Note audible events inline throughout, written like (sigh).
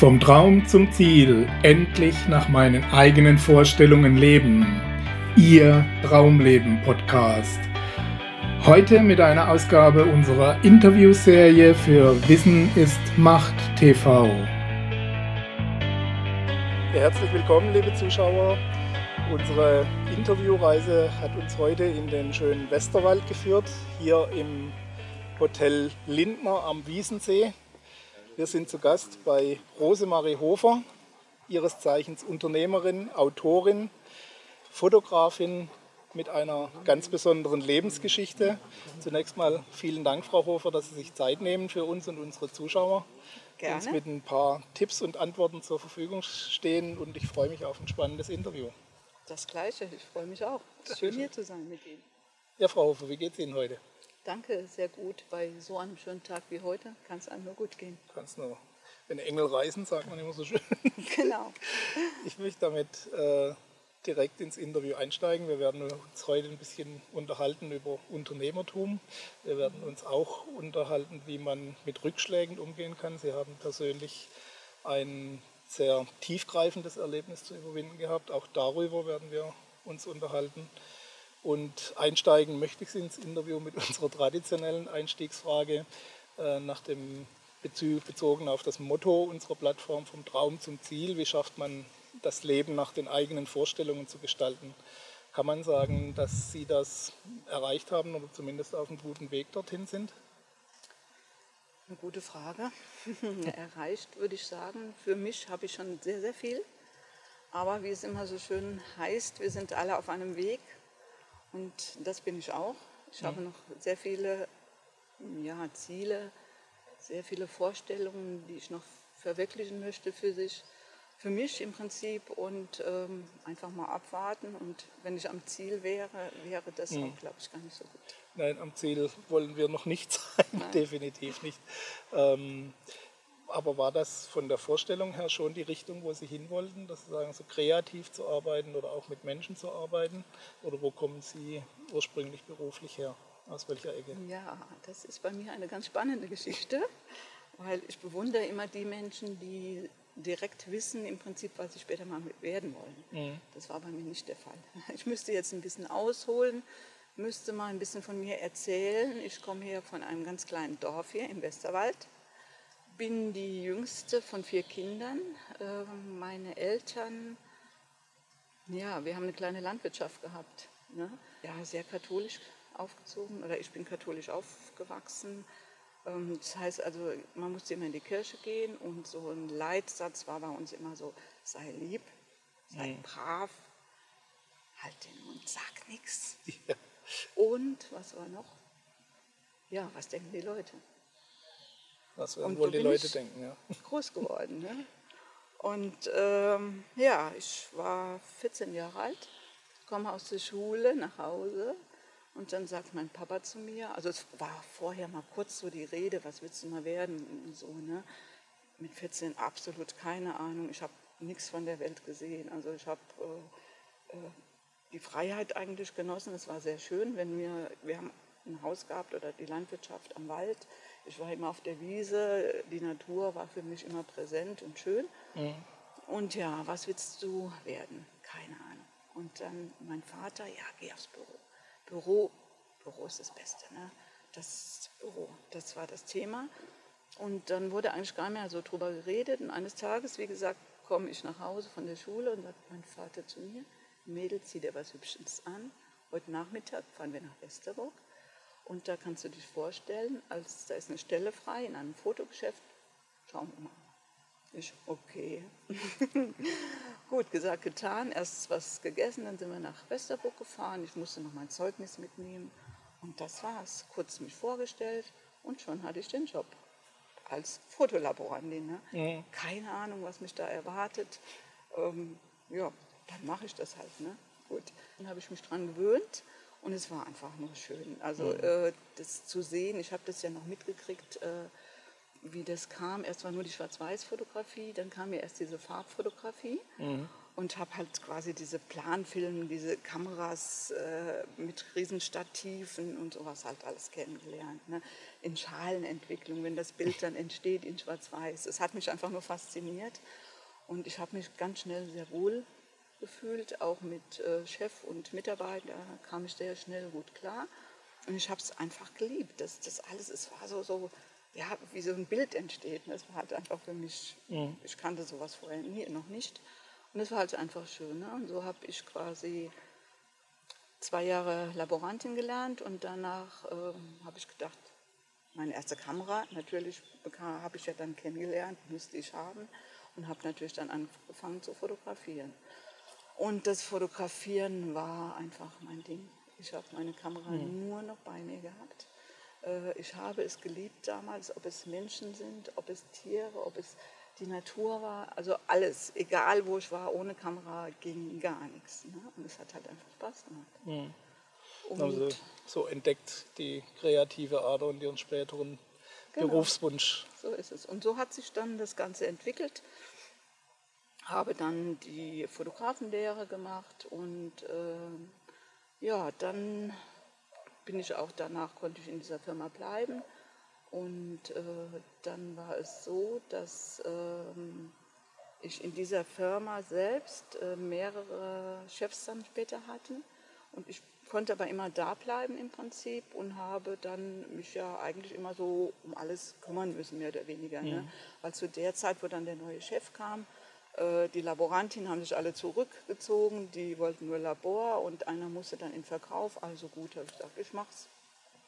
Vom Traum zum Ziel, endlich nach meinen eigenen Vorstellungen leben. Ihr Traumleben Podcast. Heute mit einer Ausgabe unserer Interviewserie für Wissen ist Macht TV. Herzlich willkommen, liebe Zuschauer. Unsere Interviewreise hat uns heute in den schönen Westerwald geführt, hier im Hotel Lindner am Wiesensee. Wir sind zu Gast bei Rosemarie Hofer, ihres Zeichens Unternehmerin, Autorin, Fotografin mit einer ganz besonderen Lebensgeschichte. Zunächst mal vielen Dank, Frau Hofer, dass Sie sich Zeit nehmen für uns und unsere Zuschauer. Gerne. Uns mit ein paar Tipps und Antworten zur Verfügung stehen und ich freue mich auf ein spannendes Interview. Das Gleiche, ich freue mich auch. Schön hier zu sein mit Ihnen. Ja, Frau Hofer, wie geht es Ihnen heute? Danke, sehr gut. Bei so einem schönen Tag wie heute kann es einem nur gut gehen. Kann es nur. Wenn Engel reisen, sagt man immer so schön. (laughs) Genau. Ich möchte damit äh, direkt ins Interview einsteigen. Wir werden uns heute ein bisschen unterhalten über Unternehmertum. Wir werden uns auch unterhalten, wie man mit Rückschlägen umgehen kann. Sie haben persönlich ein sehr tiefgreifendes Erlebnis zu überwinden gehabt. Auch darüber werden wir uns unterhalten. Und einsteigen möchte ich ins Interview mit (laughs) unserer traditionellen Einstiegsfrage äh, nach dem bezogen auf das Motto unserer Plattform vom Traum zum Ziel. Wie schafft man das Leben nach den eigenen Vorstellungen zu gestalten? Kann man sagen, dass Sie das erreicht haben oder zumindest auf einem guten Weg dorthin sind? Eine gute Frage. (laughs) erreicht würde ich sagen. Für mich habe ich schon sehr, sehr viel. Aber wie es immer so schön heißt, wir sind alle auf einem Weg und das bin ich auch. Ich habe noch sehr viele ja, Ziele, sehr viele Vorstellungen, die ich noch verwirklichen möchte für sich, für mich im Prinzip und ähm, einfach mal abwarten. Und wenn ich am Ziel wäre, wäre das mhm. auch, glaube ich, gar nicht so gut. Nein, am Ziel wollen wir noch nicht (laughs) sein, definitiv nicht. Ähm, aber war das von der Vorstellung her schon die Richtung, wo Sie hin wollten, dass Sie sagen, so kreativ zu arbeiten oder auch mit Menschen zu arbeiten? Oder wo kommen Sie ursprünglich beruflich her? Aus welcher Ecke? Ja, das ist bei mir eine ganz spannende Geschichte, weil ich bewundere immer die Menschen, die direkt wissen im Prinzip, was sie später mal werden wollen. Mhm. Das war bei mir nicht der Fall. (laughs) Ich müsste jetzt ein bisschen ausholen, müsste mal ein bisschen von mir erzählen. Ich komme hier von einem ganz kleinen Dorf hier im Westerwald bin die jüngste von vier Kindern. Ähm, meine Eltern, ja, wir haben eine kleine Landwirtschaft gehabt. Ne? Ja, sehr katholisch aufgezogen oder ich bin katholisch aufgewachsen. Ähm, das heißt also, man musste immer in die Kirche gehen und so ein Leitsatz war bei uns immer so, sei lieb, sei mhm. brav, halt den Mund, sag nichts. Ja. Und was war noch? Ja, was denken die Leute? Was werden wohl die Leute denken, ja. (laughs) Groß geworden, ne? Und ähm, ja, ich war 14 Jahre alt, komme aus der Schule nach Hause und dann sagt mein Papa zu mir, also es war vorher mal kurz so die Rede, was willst du mal werden und so, ne? Mit 14 absolut keine Ahnung, ich habe nichts von der Welt gesehen. Also ich habe äh, äh, die Freiheit eigentlich genossen, es war sehr schön, wenn wir, wir haben ein Haus gehabt oder die Landwirtschaft am Wald, ich war immer auf der Wiese, die Natur war für mich immer präsent und schön. Mhm. Und ja, was willst du werden? Keine Ahnung. Und dann mein Vater, ja, geh aufs Büro. Büro, Büro ist das Beste, ne? Das Büro, das war das Thema. Und dann wurde eigentlich gar nicht mehr so drüber geredet. Und eines Tages, wie gesagt, komme ich nach Hause von der Schule und sagt mein Vater zu mir, Mädel, zieh dir was Hübsches an. Heute Nachmittag fahren wir nach Westerburg. Und da kannst du dich vorstellen, als da ist eine Stelle frei in einem Fotogeschäft. Schauen wir mal. Ich, okay. (laughs) Gut, gesagt, getan. Erst was gegessen, dann sind wir nach Westerburg gefahren. Ich musste noch mein Zeugnis mitnehmen. Und das war's. Kurz mich vorgestellt und schon hatte ich den Job als Fotolaborantin. Ne? Mhm. Keine Ahnung, was mich da erwartet. Ähm, ja, dann mache ich das halt. Ne? Gut, dann habe ich mich dran gewöhnt und es war einfach nur schön. Also mhm. äh, das zu sehen, ich habe das ja noch mitgekriegt, äh, wie das kam. Erst war nur die Schwarz-Weiß-Fotografie, dann kam ja erst diese Farbfotografie. Mhm. und habe halt quasi diese Planfilme, diese Kameras äh, mit Riesenstativen und sowas halt alles kennengelernt. Ne? In Schalenentwicklung, wenn das Bild dann entsteht in Schwarz-Weiß. Es hat mich einfach nur fasziniert und ich habe mich ganz schnell sehr wohl gefühlt, auch mit äh, Chef und Mitarbeiter kam ich sehr schnell gut klar. Und ich habe es einfach geliebt. Das, das alles, es war so, so, ja, wie so ein Bild entsteht. Das war halt einfach für mich, mhm. ich kannte sowas vorher nie, noch nicht. Und es war halt einfach schön. Ne? Und so habe ich quasi zwei Jahre Laborantin gelernt und danach ähm, habe ich gedacht, meine erste Kamera, natürlich habe ich ja dann kennengelernt, müsste ich haben und habe natürlich dann angefangen zu fotografieren. Und das Fotografieren war einfach mein Ding. Ich habe meine Kamera mhm. nur noch bei mir gehabt. Äh, ich habe es geliebt damals, ob es Menschen sind, ob es Tiere, ob es die Natur war, also alles, egal wo ich war, ohne Kamera ging gar nichts. Ne? Und es hat halt einfach Spaß gemacht. Mhm. Also so entdeckt die kreative Ader und ihren späteren genau. Berufswunsch. So ist es. Und so hat sich dann das Ganze entwickelt. Habe dann die Fotografenlehre gemacht und äh, ja, dann bin ich auch danach, konnte ich in dieser Firma bleiben und äh, dann war es so, dass ähm, ich in dieser Firma selbst äh, mehrere Chefs dann später hatte. Und ich konnte aber immer da bleiben im Prinzip und habe dann mich ja eigentlich immer so um alles kümmern müssen, mehr oder weniger. Ne? Mhm. Ne? Weil zu der Zeit, wo dann der neue Chef kam, äh, die Laborantinnen haben sich alle zurückgezogen, die wollten nur Labor und einer musste dann in Verkauf. Also gut, habe ich gesagt, ich mach's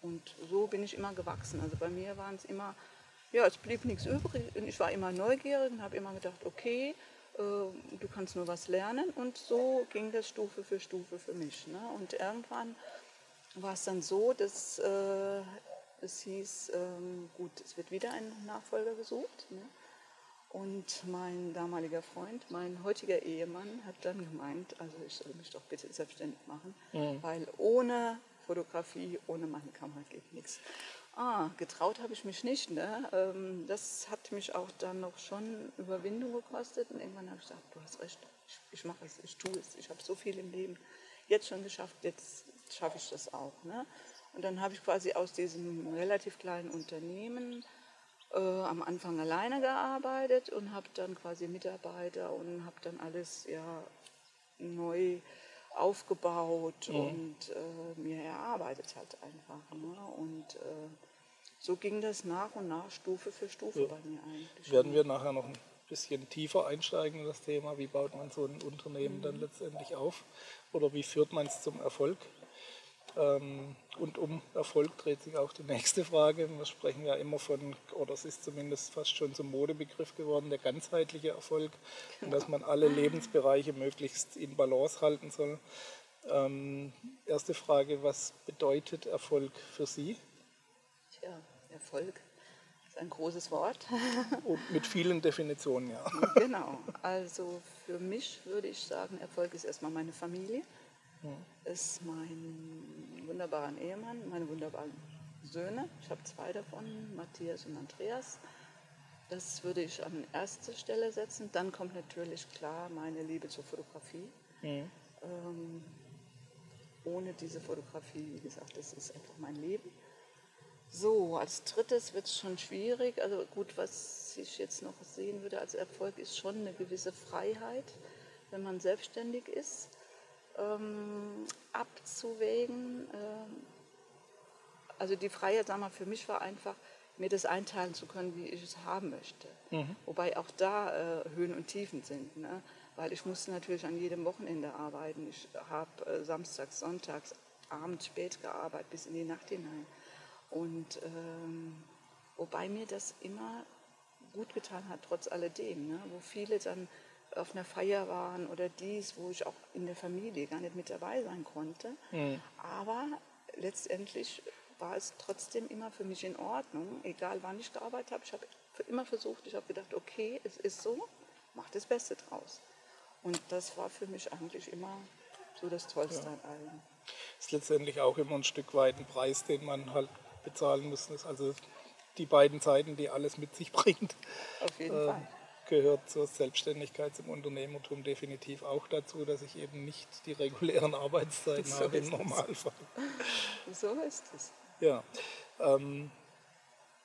und so bin ich immer gewachsen. Also bei mir waren es immer, ja, es blieb nichts übrig. Und ich war immer neugierig und habe immer gedacht, okay, äh, du kannst nur was lernen. Und so ging das Stufe für Stufe für mich. Ne? Und irgendwann war es dann so, dass äh, es hieß, ähm, gut, es wird wieder ein Nachfolger gesucht. Ne? Und mein damaliger Freund, mein heutiger Ehemann, hat dann gemeint, also ich soll mich doch bitte selbstständig machen, mhm. weil ohne Fotografie, ohne meine Kamera geht nichts. Ah, getraut habe ich mich nicht. Ne? Ähm, das hat mich auch dann noch schon Überwindung gekostet. Und irgendwann habe ich gesagt, du hast recht, ich, ich mache es, ich tue es. Ich habe so viel im Leben jetzt schon geschafft, jetzt schaffe ich das auch. Ne? Und dann habe ich quasi aus diesem relativ kleinen Unternehmen äh, am Anfang alleine gearbeitet und habe dann quasi Mitarbeiter und habe dann alles ja neu aufgebaut mhm. und äh, mir erarbeitet halt einfach. Ne? Und äh, so ging das nach und nach Stufe für Stufe ja. bei mir eigentlich. Werden wir nachher noch ein bisschen tiefer einsteigen in das Thema, wie baut man so ein Unternehmen mhm. dann letztendlich auf oder wie führt man es zum Erfolg? Ähm, und um Erfolg dreht sich auch die nächste Frage. Wir sprechen ja immer von, oder es ist zumindest fast schon zum Modebegriff geworden, der ganzheitliche Erfolg. Und dass man alle Lebensbereiche möglichst in Balance halten soll. Ähm, erste Frage, was bedeutet Erfolg für Sie? Tja, Erfolg ist ein großes Wort. (laughs) Und mit vielen Definitionen, ja. Genau, also für mich würde ich sagen, Erfolg ist erstmal meine Familie ist mein wunderbarer Ehemann, meine wunderbaren Söhne. Ich habe zwei davon, Matthias und Andreas. Das würde ich an erste Stelle setzen. Dann kommt natürlich klar meine Liebe zur Fotografie. Mhm. Ähm, ohne diese Fotografie, wie gesagt, das ist einfach mein Leben. So, als drittes wird es schon schwierig. Also gut, was ich jetzt noch sehen würde als Erfolg, ist schon eine gewisse Freiheit, wenn man selbstständig ist ähm, abzuwägen. Ähm, also die Freiheit, sag mal, für mich war einfach, mir das einteilen zu können, wie ich es haben möchte. Mhm. Wobei auch da äh, Höhen und Tiefen sind. Ne? Weil ich musste natürlich an jedem Wochenende arbeiten. Ich habe äh, samstags, sonntags, abends spät gearbeitet, bis in die Nacht hinein. Und ähm, wobei mir das immer gut getan hat, trotz alledem. Ne? Wo viele dann auf einer Feier waren oder dies, wo ich auch in der Familie gar nicht mit dabei sein konnte. Mhm. Aber letztendlich war es trotzdem immer für mich in Ordnung, egal wann ich gearbeitet habe. Ich habe immer versucht, ich habe gedacht, okay, es ist so, mach das Beste draus. Und das war für mich eigentlich immer so das Tollste ja. an allem. Ist letztendlich auch immer ein Stück weit ein Preis, den man halt bezahlen muss. Also die beiden Seiten, die alles mit sich (laughs) bringt. Auf jeden äh, Fall gehört zur Selbstständigkeit, zum Unternehmertum definitiv auch dazu, dass ich eben nicht die regulären Arbeitszeiten so habe im Normalfall. So ist es. Ja. Ähm,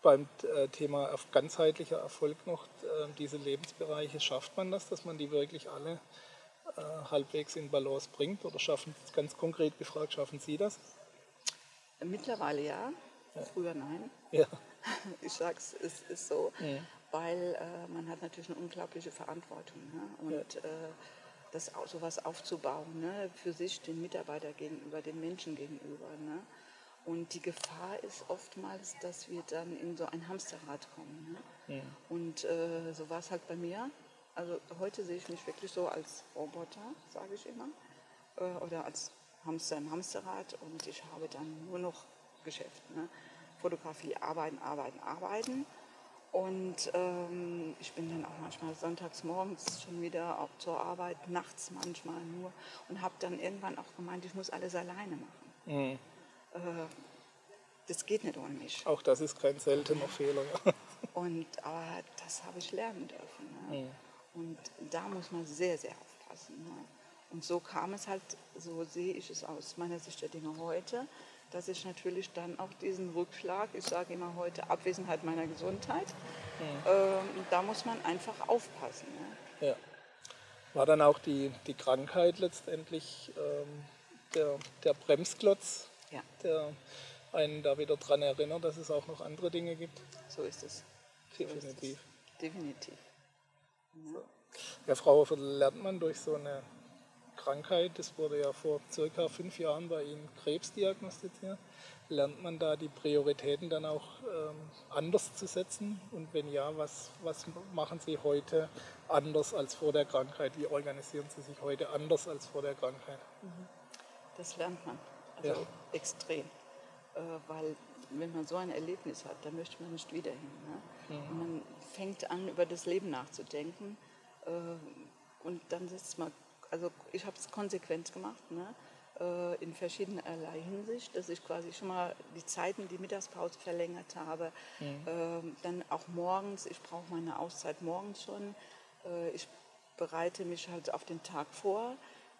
beim äh, Thema ganzheitlicher Erfolg noch, äh, diese Lebensbereiche, schafft man das, dass man die wirklich alle äh, halbwegs in Balance bringt? Oder schaffen, ganz konkret gefragt, schaffen Sie das? Mittlerweile ja, ja. früher nein. Ja. (laughs) Ich sage es, es ist so, ja. Weil äh, man hat natürlich eine unglaubliche Verantwortung. Ne? Und ja. äh, das sowas aufzubauen, ne? für sich, den Mitarbeiter gegenüber, den Menschen gegenüber. Ne? Und die Gefahr ist oftmals, dass wir dann in so ein Hamsterrad kommen. Ne? Ja. Und äh, so war es halt bei mir. Also heute sehe ich mich wirklich so als Roboter, sage ich immer, äh, oder als Hamster im Hamsterrad und ich habe dann nur noch Geschäft. Ne? Fotografie, arbeiten, arbeiten, arbeiten. Und ähm, ich bin dann auch manchmal sonntags morgens schon wieder auch zur Arbeit, nachts manchmal nur und habe dann irgendwann auch gemeint, ich muss alles alleine machen. Mhm. Äh, das geht nicht ohne mich. Auch das ist kein seltener Fehler. (laughs) Und aber das habe ich lernen dürfen. Ne? Mhm. Und da muss man sehr, sehr aufpassen. Ne? Und so kam es halt, so sehe ich es aus meiner Sicht der Dinge heute, dass ich natürlich dann auch diesen Rückschlag, ich sage immer heute Abwesenheit meiner Gesundheit, mhm. ähm, da muss man einfach aufpassen. Ne? Ja. War dann auch die, die Krankheit letztendlich ähm, der, der Bremsklotz, ja. der einen da wieder daran erinnert, dass es auch noch andere Dinge gibt? So ist es. Definitiv. Ist es. Definitiv. So. Ja, Frau lernt man durch so eine Krankheit, das wurde ja vor circa fünf Jahren bei Ihnen Krebs diagnostiziert, lernt man da die Prioritäten dann auch ähm, anders zu setzen? Und wenn ja, was, was machen Sie heute anders als vor der Krankheit? Wie organisieren Sie sich heute anders als vor der Krankheit? Mhm. Das lernt man, also ja. extrem. Äh, weil wenn man so ein Erlebnis hat, dann möchte man nicht wieder hin. Ne? Mhm. Und man fängt an, über das Leben nachzudenken. Äh, und dann setzt man, also ich habe es konsequent gemacht, ne? Äh, in verschiedenerlei Hinsicht, dass ich quasi schon mal die Zeiten, die Mittagspause verlängert habe. Mhm. Äh, dann auch morgens, ich brauche meine Auszeit morgens schon. Äh, ich bereite mich halt auf den Tag vor.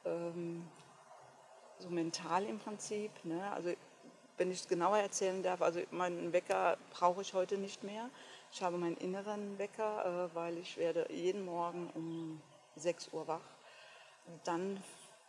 Ähm, so mental im Prinzip. Ne? Also wenn ich es genauer erzählen darf, also meinen Wecker brauche ich heute nicht mehr. Ich habe meinen inneren Wecker, äh, weil ich werde jeden Morgen um 6 Uhr wach. Dann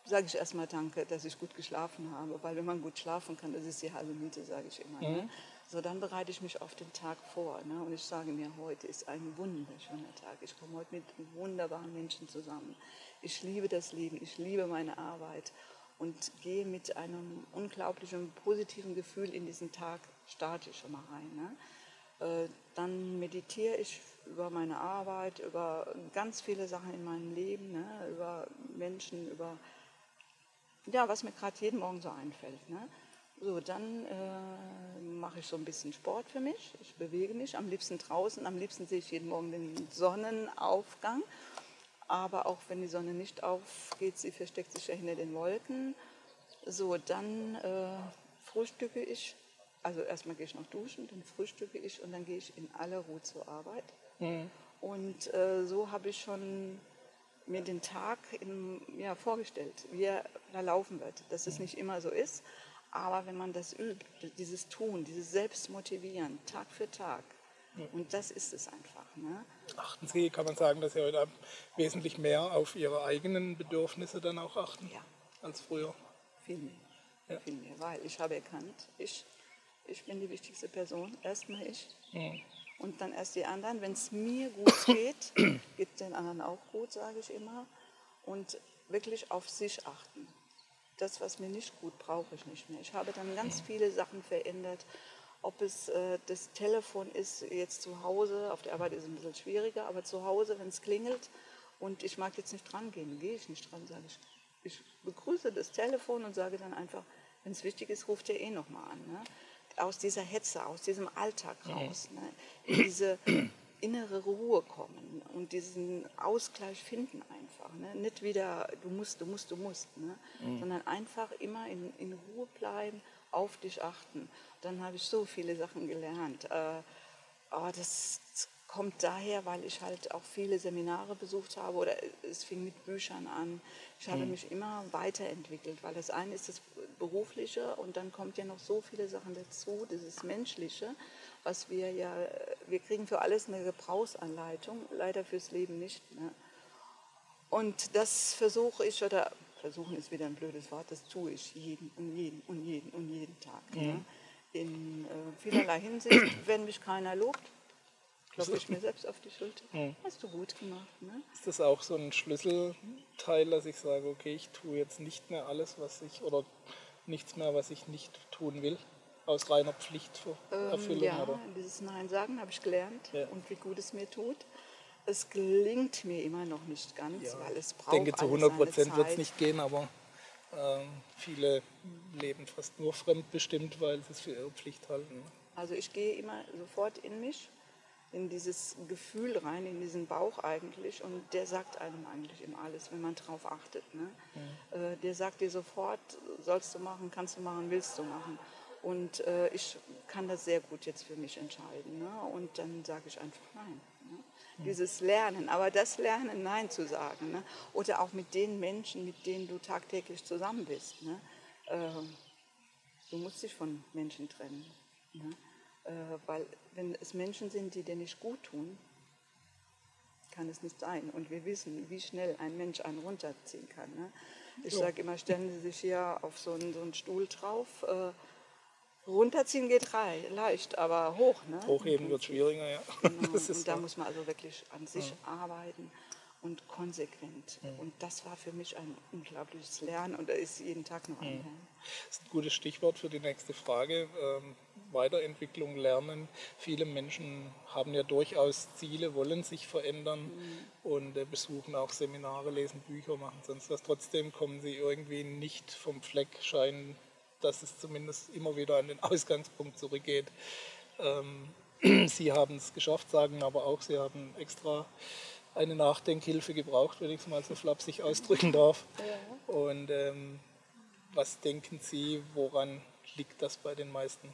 sage ich erstmal Danke, dass ich gut geschlafen habe, weil wenn man gut schlafen kann, das ist die halbe Miete, sage ich immer. Ne? Mhm. Ne? So, dann bereite ich mich auf den Tag vor. Ne? Und ich sage mir, heute ist ein wunderschöner Tag. Ich komme heute mit wunderbaren Menschen zusammen. Ich liebe das Leben, ich liebe meine Arbeit und gehe mit einem unglaublichen positiven Gefühl in diesen Tag, starte ich schon mal rein. Ne? Äh, dann meditiere ich über meine Arbeit, über ganz viele Sachen in meinem Leben, ne? über Menschen, über ja, was mir gerade jeden Morgen so einfällt. Ne? So, dann äh, mache ich so ein bisschen Sport für mich. Ich bewege mich am liebsten draußen. Am liebsten sehe ich jeden Morgen den Sonnenaufgang aber auch wenn die Sonne nicht aufgeht, sie versteckt sich ja hinter den Wolken. So, dann äh, frühstücke ich. Also erstmal gehe ich noch duschen, dann frühstücke ich und dann gehe ich in aller Ruhe zur Arbeit. Mhm. Und äh, so habe ich schon mir den Tag in, ja, vorgestellt, wie er da laufen wird. Dass es nicht immer so ist, aber wenn man das übt, dieses Tun, dieses Selbstmotivieren, Tag für Tag, und das ist es einfach. Ne? Achten Sie, kann man sagen, dass Sie heute wesentlich mehr auf Ihre eigenen Bedürfnisse dann auch achten ja. als früher? Viel mehr. Ja. Viel mehr, weil ich habe erkannt, ich, ich bin die wichtigste Person, erstmal ich. Mhm. Und dann erst die anderen. Wenn es mir gut (coughs) geht, geht es den anderen auch gut, sage ich immer. Und wirklich auf sich achten. Das, was mir nicht gut, brauche ich nicht mehr. Ich habe dann ganz viele Sachen verändert ob es äh, das Telefon ist jetzt zu Hause, auf der Arbeit ist es ein bisschen schwieriger, aber zu Hause, wenn es klingelt und ich mag jetzt nicht dran gehen, gehe ich nicht dran, sage ich. Ich begrüße das Telefon und sage dann einfach, wenn es wichtig ist, ruft ihr eh nochmal an. Ne? Aus dieser Hetze, aus diesem Alltag raus, ne? in diese (clears throat) innere Ruhe kommen und diesen Ausgleich finden einfach. Ne? Nicht wieder, du musst, du musst, du musst, ne? Mhm. sondern einfach immer in, in Ruhe bleiben, auf dich achten dann habe ich so viele Sachen gelernt. Äh, aber das kommt daher, weil ich halt auch viele Seminare besucht habe oder es fing mit Büchern an. Ich habe mich immer weiterentwickelt, weil das eine ist das Berufliche und dann kommt ja noch so viele Sachen dazu, dieses Menschliche, was wir ja, wir kriegen für alles eine Gebrauchsanleitung, leider fürs Leben nicht. Ne? Und das versuche ich, oder versuchen ist wieder ein blödes Wort, das tue ich jeden und jeden und jeden und jeden Tag. Ne? Mhm. Ne? In äh, vielerlei Hinsicht, wenn mich keiner lobt, klopfe ich mir selbst auf die Schulter. Mhm. Hast du gut gemacht. Ne? Ist das auch so ein Schlüsselteil, dass ich sage, okay, ich tue jetzt nicht mehr alles, was ich, oder nichts mehr, was ich nicht tun will? Aus reiner Pflichterfüllung? Ähm, ja, oder? dieses Nein sagen habe ich gelernt ja. und wie gut es mir tut. Es gelingt mir immer noch nicht ganz, ja. weil es braucht Ich denke, zu 100 Prozent wird es nicht gehen, aber ähm, viele leben fast nur fremdbestimmt, weil sie es für ihre Pflicht halten. Also ich gehe immer sofort in mich in dieses Gefühl rein, in diesen Bauch eigentlich. Und der sagt einem eigentlich immer alles, wenn man drauf achtet. Ne? Mhm. Äh, der sagt dir sofort, sollst du machen, kannst du machen, willst du machen. Und äh, ich kann das sehr gut jetzt für mich entscheiden. Ne? Und dann sage ich einfach nein. Ne? Mhm. Dieses Lernen, aber das Lernen, Nein zu sagen. Ne? Oder auch mit den Menschen, mit denen du tagtäglich zusammen bist. Ne? Äh, du musst dich von Menschen trennen. Ne? Äh, weil wenn es Menschen sind, die dir nicht gut tun, kann es nicht sein. Und wir wissen, wie schnell ein Mensch einen runterziehen kann. Ne? Ich so. sage immer, stellen Sie sich hier auf so einen, so einen Stuhl drauf. Äh, runterziehen geht rei, leicht, aber hoch. Ne? Hochheben wird schwieriger, ja. (laughs) Genau. und da muss man also wirklich an sich ja. arbeiten und konsequent. Mhm. Und das war für mich ein unglaubliches Lernen und da ist jeden Tag noch ein mhm. Das ist ein gutes Stichwort für die nächste Frage. Ähm, Weiterentwicklung, Lernen. Viele Menschen haben ja durchaus Ziele, wollen sich verändern mhm. und äh, besuchen auch Seminare, lesen Bücher, machen sonst was. Trotzdem kommen sie irgendwie nicht vom Fleck, scheinen, dass es zumindest immer wieder an den (laughs) Ausgangspunkt zurückgeht. Ähm, (clears throat) sie haben es geschafft, sagen aber auch, sie haben extra eine Nachdenkhilfe gebraucht, wenn ich es mal so flapsig ausdrücken darf. Ja. Und ähm, was denken Sie, woran liegt das bei den meisten?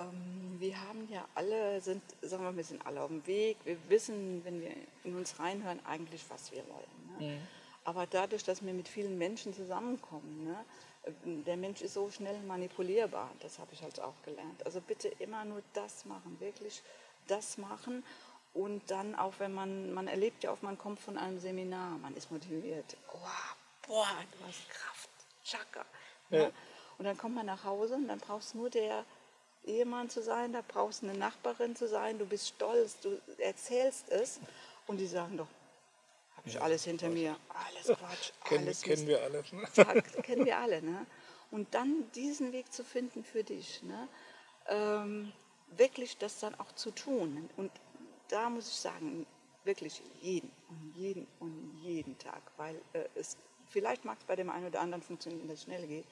Ähm, wir haben ja alle, sind, sagen wir, wir sind alle auf dem Weg. Wir wissen, wenn wir in uns reinhören, eigentlich, was wir wollen. Ne? Mhm. Aber dadurch, dass wir mit vielen Menschen zusammenkommen, ne, der Mensch ist so schnell manipulierbar. Das habe ich halt auch gelernt. Also bitte immer nur das machen, wirklich das machen und dann auch, wenn man, man erlebt ja oft, man kommt von einem Seminar, man ist motiviert. Oh, boah, du hast Kraft, Chaka. Ja. Ne? Und dann kommt man nach Hause und dann brauchst du nur der Ehemann zu sein, da brauchst du eine Nachbarin zu sein, du bist stolz, du erzählst es und die sagen doch, habe ich ja, alles hinter Quatsch. mir, alles Quatsch, (laughs) alles kennen, kennen wir alle. Ne? Ja, kennen wir alle. Ne? Und dann diesen Weg zu finden für dich, ne? Ähm, wirklich das dann auch zu tun und da muss ich sagen, wirklich jeden und jeden und jeden Tag, weil äh, es vielleicht mag es bei dem einen oder anderen funktionieren, dass es schnell geht.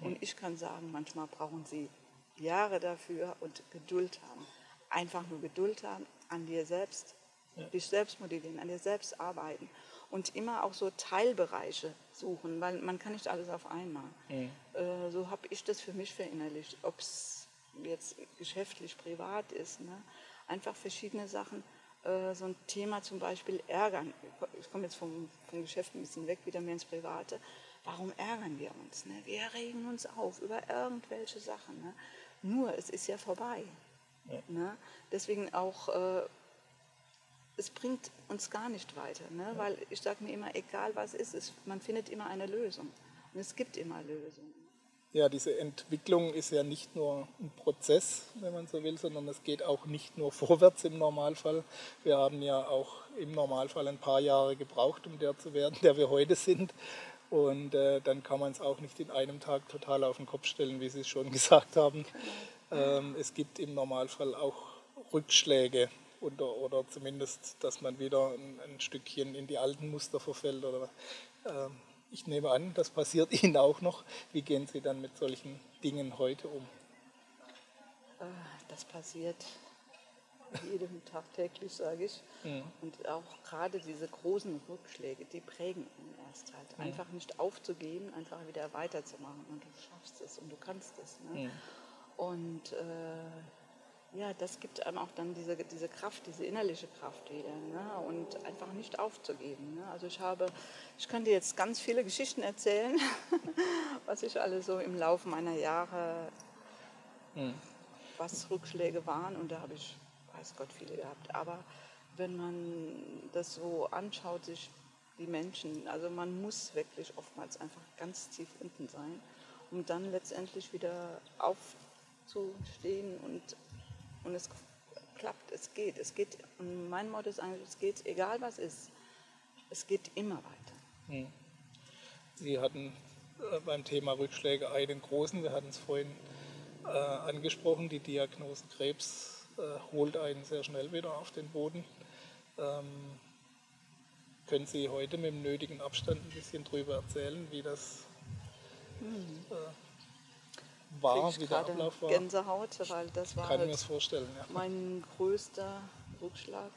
Und ich kann sagen, manchmal brauchen sie Jahre dafür und Geduld haben. Einfach nur Geduld haben, an dir selbst, ja. dich selbst motivieren, an dir selbst arbeiten und immer auch so Teilbereiche suchen, weil man kann nicht alles auf einmal. Mhm. Äh, so habe ich das für mich verinnerlicht, ob es jetzt geschäftlich, privat ist. Ne? einfach verschiedene Sachen, äh, so ein Thema zum Beispiel ärgern. Ich komme jetzt vom, vom Geschäft ein bisschen weg, wieder mehr ins Private. Warum ärgern wir uns? Ne? Wir regen uns auf über irgendwelche Sachen. Ne? Nur, es ist ja vorbei. Ja. Ne? Deswegen auch, äh, es bringt uns gar nicht weiter. Ne? Ja. Weil ich sage mir immer, egal was ist, es, man findet immer eine Lösung. Und es gibt immer Lösungen ja, diese Entwicklung ist ja nicht nur ein Prozess, wenn man so will, sondern es geht auch nicht nur (laughs) vorwärts im Normalfall. Wir haben ja auch im Normalfall ein paar Jahre gebraucht, um der zu werden, der wir heute sind. Und äh, dann kann man es auch nicht in einem Tag total auf den Kopf stellen, wie Sie es schon (laughs) gesagt haben. Ähm, es gibt im Normalfall auch Rückschläge oder, oder zumindest, dass man wieder ein, ein Stückchen in die alten Muster verfällt oder ähm, ich nehme an, das passiert (laughs) Ihnen auch noch. Wie gehen Sie dann mit solchen Dingen heute um? Äh, das passiert jedem Tag täglich, sage ich. Mhm. Und auch gerade diese großen Rückschläge, die prägen ihn erst halt. Einfach nicht aufzugeben, einfach wieder weiterzumachen. Und du schaffst es und du kannst es. Ne? Und äh, ja, das gibt einem auch dann diese, diese Kraft, diese innerliche Kraft wieder. Ne? Und einfach nicht aufzugeben. Ne? Also ich habe, ich kann dir jetzt ganz viele Geschichten erzählen, (laughs) was ich alles so im Laufe meiner Jahre, mhm. was Rückschläge waren. Und da habe ich, weiß Gott, viele gehabt. Aber wenn man das so anschaut, sich die Menschen, also man muss wirklich oftmals einfach ganz tief unten sein, um dann letztendlich wieder aufzustehen und und es klappt, es geht. Es geht. Und mein Motto ist eigentlich, es geht, egal was ist, es geht immer weiter. Hm. Sie hatten äh, beim Thema Rückschläge einen großen, wir hatten es vorhin äh, angesprochen, die Diagnose Krebs holt einen sehr schnell wieder auf den Boden. Ähm, können Sie heute mit dem nötigen Abstand ein bisschen darüber erzählen, wie das hm. äh, war, wie der Ablauf war. Gänsehaut, weil das war Kann halt vorstellen, ja. mein größter Rückschlag.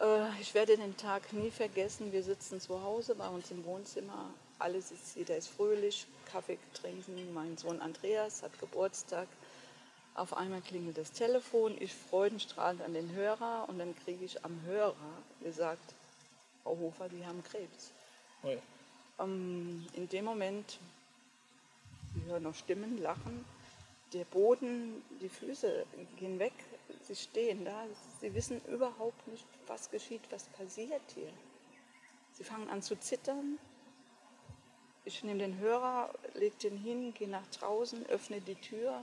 Äh, ich werde den Tag nie vergessen. Wir sitzen zu Hause bei uns im Wohnzimmer. Alles ist, jeder ist fröhlich, Kaffee trinken. Mein Sohn Andreas hat Geburtstag. Auf einmal klingelt das Telefon, ich freudenstrahlend an den Hörer und dann kriege ich am Hörer gesagt, Frau Hofer, Sie haben Krebs. Oh ja. ähm, in dem Moment Sie hören noch Stimmen, Lachen. Der Boden, die Füße gehen weg, sie stehen da. Sie wissen überhaupt nicht, was geschieht, was passiert hier. Sie fangen an zu zittern. Ich nehme den Hörer, lege den hin, gehe nach draußen, öffne die Tür,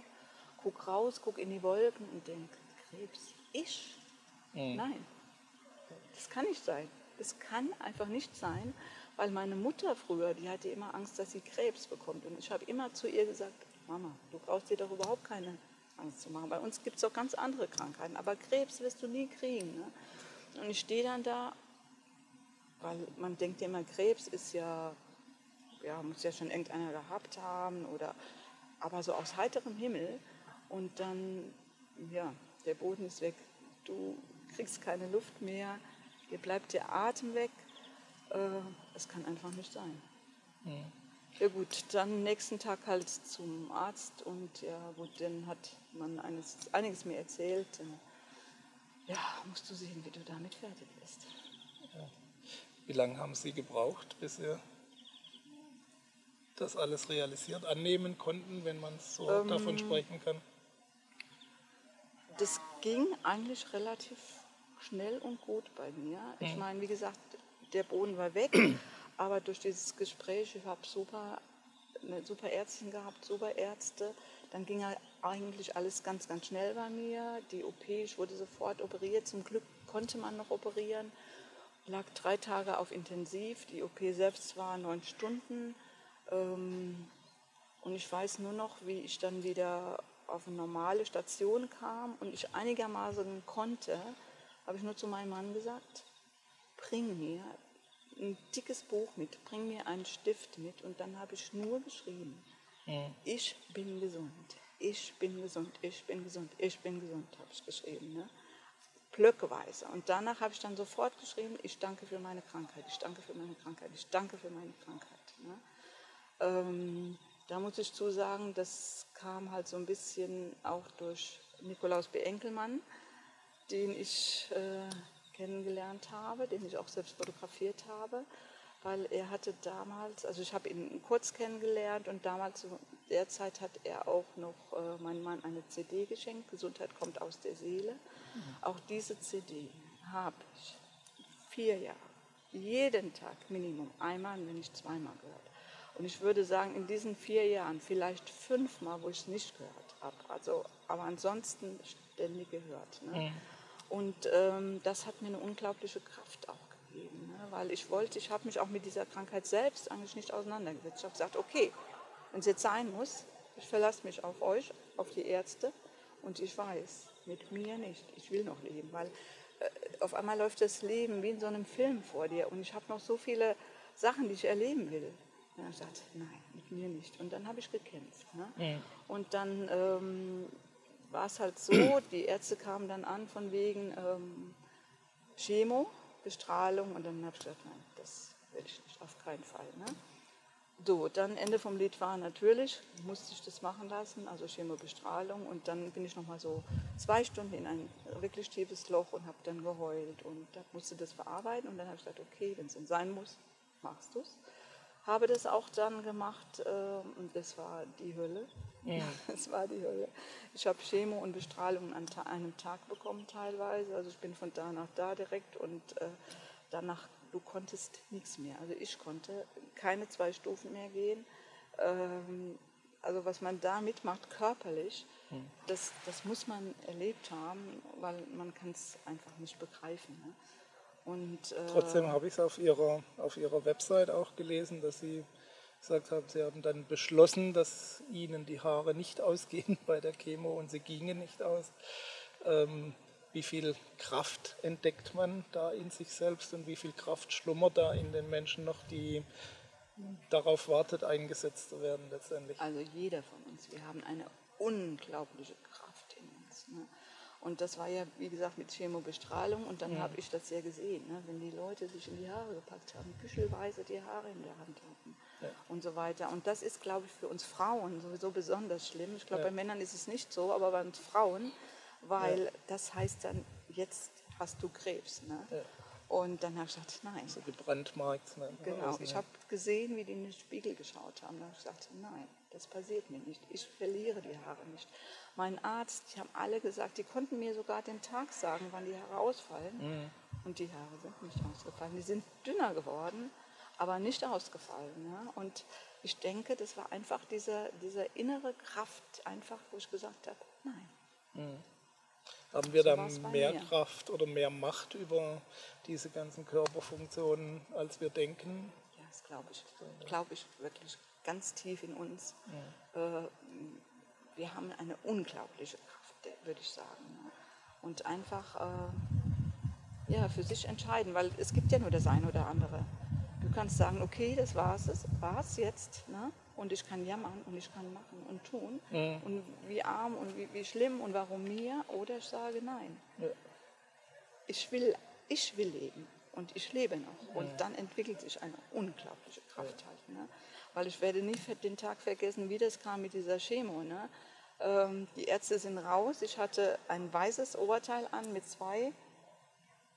gucke raus, gucke in die Wolken und denke, Krebs, ich? Mhm. Nein, das kann nicht sein. Das kann einfach nicht sein, weil meine Mutter früher, die hatte immer Angst, dass sie Krebs bekommt. Und ich habe immer zu ihr gesagt, Mama, du brauchst dir doch überhaupt keine Angst zu machen. Bei uns gibt es auch ganz andere Krankheiten, aber Krebs wirst du nie kriegen. Ne? Und ich stehe dann da, weil man denkt ja immer, Krebs ist ja, ja, muss ja schon irgendeiner gehabt haben oder, aber so aus heiterem Himmel. Und dann, ja, der Boden ist weg, du kriegst keine Luft mehr, dir bleibt der Atem weg äh, es kann einfach nicht sein. Mhm. Ja gut, dann nächsten Tag halt zum Arzt und ja gut, dann hat man eines, einiges mir erzählt. Ja, musst du sehen, wie du damit fertig bist. Ja. Wie lange haben Sie gebraucht, bis Sie das alles realisiert annehmen konnten, wenn man so ähm, davon sprechen kann? Das ging eigentlich relativ schnell und gut bei mir. Ich meine, wie gesagt, der Boden war weg, (clears throat) aber durch dieses Gespräch, ich habe super, eine super Ärztin gehabt, super Ärzte, dann ging eigentlich alles ganz, ganz schnell bei mir. Die OP, ich wurde sofort operiert, zum Glück konnte man noch operieren, lag drei Tage auf Intensiv, die OP selbst war neun Stunden. Ähm, und ich weiß nur noch, wie ich dann wieder auf eine normale Station kam und ich einigermaßen konnte, habe ich nur zu meinem Mann gesagt, bring mir ein dickes Buch mit, bring mir einen Stift mit und dann habe ich nur geschrieben, ja. ich bin gesund, ich bin gesund, ich bin gesund, ich bin gesund, habe ich geschrieben. Ne? Blöckeweise. Und danach habe ich dann sofort geschrieben, ich danke für meine Krankheit, ich danke für meine Krankheit, ich danke für meine Krankheit. Ne? Ähm, da muss ich zu sagen, das kam halt so ein bisschen auch durch Nikolaus B. Enkelmann, den ich äh, kennengelernt habe, den ich auch selbst fotografiert habe, weil er hatte damals, also ich habe ihn kurz kennengelernt und damals zu der Zeit hat er auch noch äh, meinem Mann eine CD geschenkt, Gesundheit kommt aus der Seele. Mhm. Auch diese CD habe ich vier Jahre, jeden Tag Minimum einmal, wenn nicht zweimal gehört. Und ich würde sagen, in diesen vier Jahren vielleicht fünfmal, wo ich es nicht gehört habe. Also, aber ansonsten ständig gehört. Ne? Mhm. Und ähm, das hat mir eine unglaubliche Kraft auch gegeben, ne? weil ich wollte, ich habe mich auch mit dieser Krankheit selbst eigentlich nicht auseinandergesetzt. Ich habe gesagt, okay, wenn es jetzt sein muss, ich verlasse mich auf euch, auf die Ärzte und ich weiß, mit mir nicht, ich will noch leben, weil äh, auf einmal läuft das Leben wie in so einem Film vor dir und ich habe noch so viele Sachen, die ich erleben will. Und er sagt, nein, mit mir nicht. Und dann habe ich gekämpft. Ne? Ja. Und dann ähm, war es halt so, (clears throat) die Ärzte kamen dann an von wegen ähm, Chemo, Bestrahlung und dann habe ich gesagt, nein, das will ich nicht, auf keinen Fall. Ne? So, dann Ende vom Lied war natürlich, musste ich das machen lassen, also Chemobestrahlung. Und dann bin ich nochmal so zwei Stunden in ein wirklich tiefes Loch und habe dann geheult und da musste das verarbeiten. Und dann habe ich gesagt, okay, wenn es dann sein muss, machst du es. Habe das auch dann gemacht äh, und das war die Hölle. Ja. (laughs) Das war die Hölle. Ich habe Chemo und Bestrahlung an einem Tag bekommen teilweise. Also ich bin von da nach da direkt und äh, danach du konntest nichts mehr. Also ich konnte keine zwei Stufen mehr gehen. Ähm, also was man da mitmacht körperlich, hm. das, das muss man erlebt haben, weil man kann es einfach nicht begreifen. Ne? Und, äh, Trotzdem habe ich es auf ihrer, auf ihrer Website auch gelesen, dass Sie gesagt haben, Sie haben dann beschlossen, dass Ihnen die Haare nicht ausgehen (laughs) bei der Chemo und sie gingen nicht aus. Ähm, wie viel Kraft entdeckt man da in sich selbst und wie viel Kraft schlummert da in den Menschen noch, die darauf wartet, eingesetzt zu werden letztendlich? Also jeder von uns, wir haben eine unglaubliche Kraft in uns. Ne? Und das war ja, wie gesagt, mit Chemobestrahlung und dann ja. habe ich das ja gesehen, ne? wenn die Leute sich in die Haare gepackt haben, büschelweise die Haare in der Hand hatten ja. und so weiter. Und das ist, glaube ich, für uns Frauen sowieso besonders schlimm. Ich glaube, ja. bei Männern ist es nicht so, aber bei uns Frauen weil ja. das heißt dann, jetzt hast du Krebs. Ne? Und dann habe ich gesagt, nein. So gebrandmarkt. Ne? Genau, ich habe gesehen, wie die in den Spiegel geschaut haben. Da habe ich gesagt, nein, das passiert mir nicht. Ich verliere die Haare nicht. Mein Arzt, die haben alle gesagt, die konnten mir sogar den Tag sagen, wann die Haare ausfallen. Mhm. Und die Haare sind nicht ausgefallen. Die sind dünner geworden, aber nicht ausgefallen. Ne? Und ich denke, das war einfach diese, diese innere Kraft, einfach, wo ich gesagt habe, nein. Mhm. Haben wir so dann mehr mir. Kraft oder mehr Macht über diese ganzen Körperfunktionen, als wir denken? Ja, das glaube ich. Glaube ich wirklich ganz tief in uns. Ja. Äh, wir haben eine unglaubliche Kraft, würde ich sagen. Und einfach äh, ja, für sich entscheiden, weil es gibt ja nur das eine oder andere. Du kannst sagen, okay, das war's, es war's jetzt. Ne? und ich kann jammern und ich kann machen und tun mhm. und wie arm und wie, wie, schlimm und warum mir oder ich sage nein. Ja. Ich, will, ich will leben und ich lebe noch und dann entwickelt sich eine unglaubliche Kraft halt. Ne? Weil ich werde nie den Tag vergessen, wie das kam mit dieser Chemo. Ne? Ähm, die Ärzte sind raus, ich hatte ein weißes Oberteil an mit zwei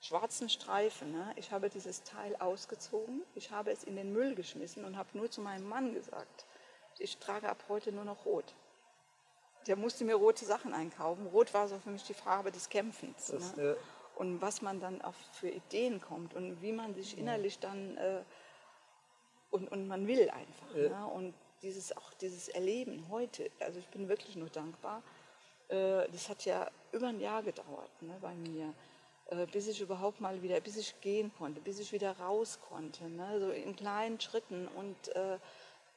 schwarzen Streifen. Ne? Ich habe dieses Teil ausgezogen, ich habe es in den Müll geschmissen und habe nur zu meinem Mann gesagt, ich trage ab heute nur noch rot. Der musste mir rote Sachen einkaufen. Rot war so für mich die Farbe des Kämpfens. Das, ne? ja. Und was man dann auch für Ideen kommt und wie man sich innerlich dann äh, und, und man will einfach. Ja. Ne? Und dieses auch dieses Erleben heute, also ich bin wirklich nur dankbar. Äh, das hat ja über ein Jahr gedauert ne, bei mir, äh, bis ich überhaupt mal wieder, bis ich gehen konnte, bis ich wieder raus konnte, ne, so in kleinen Schritten und äh,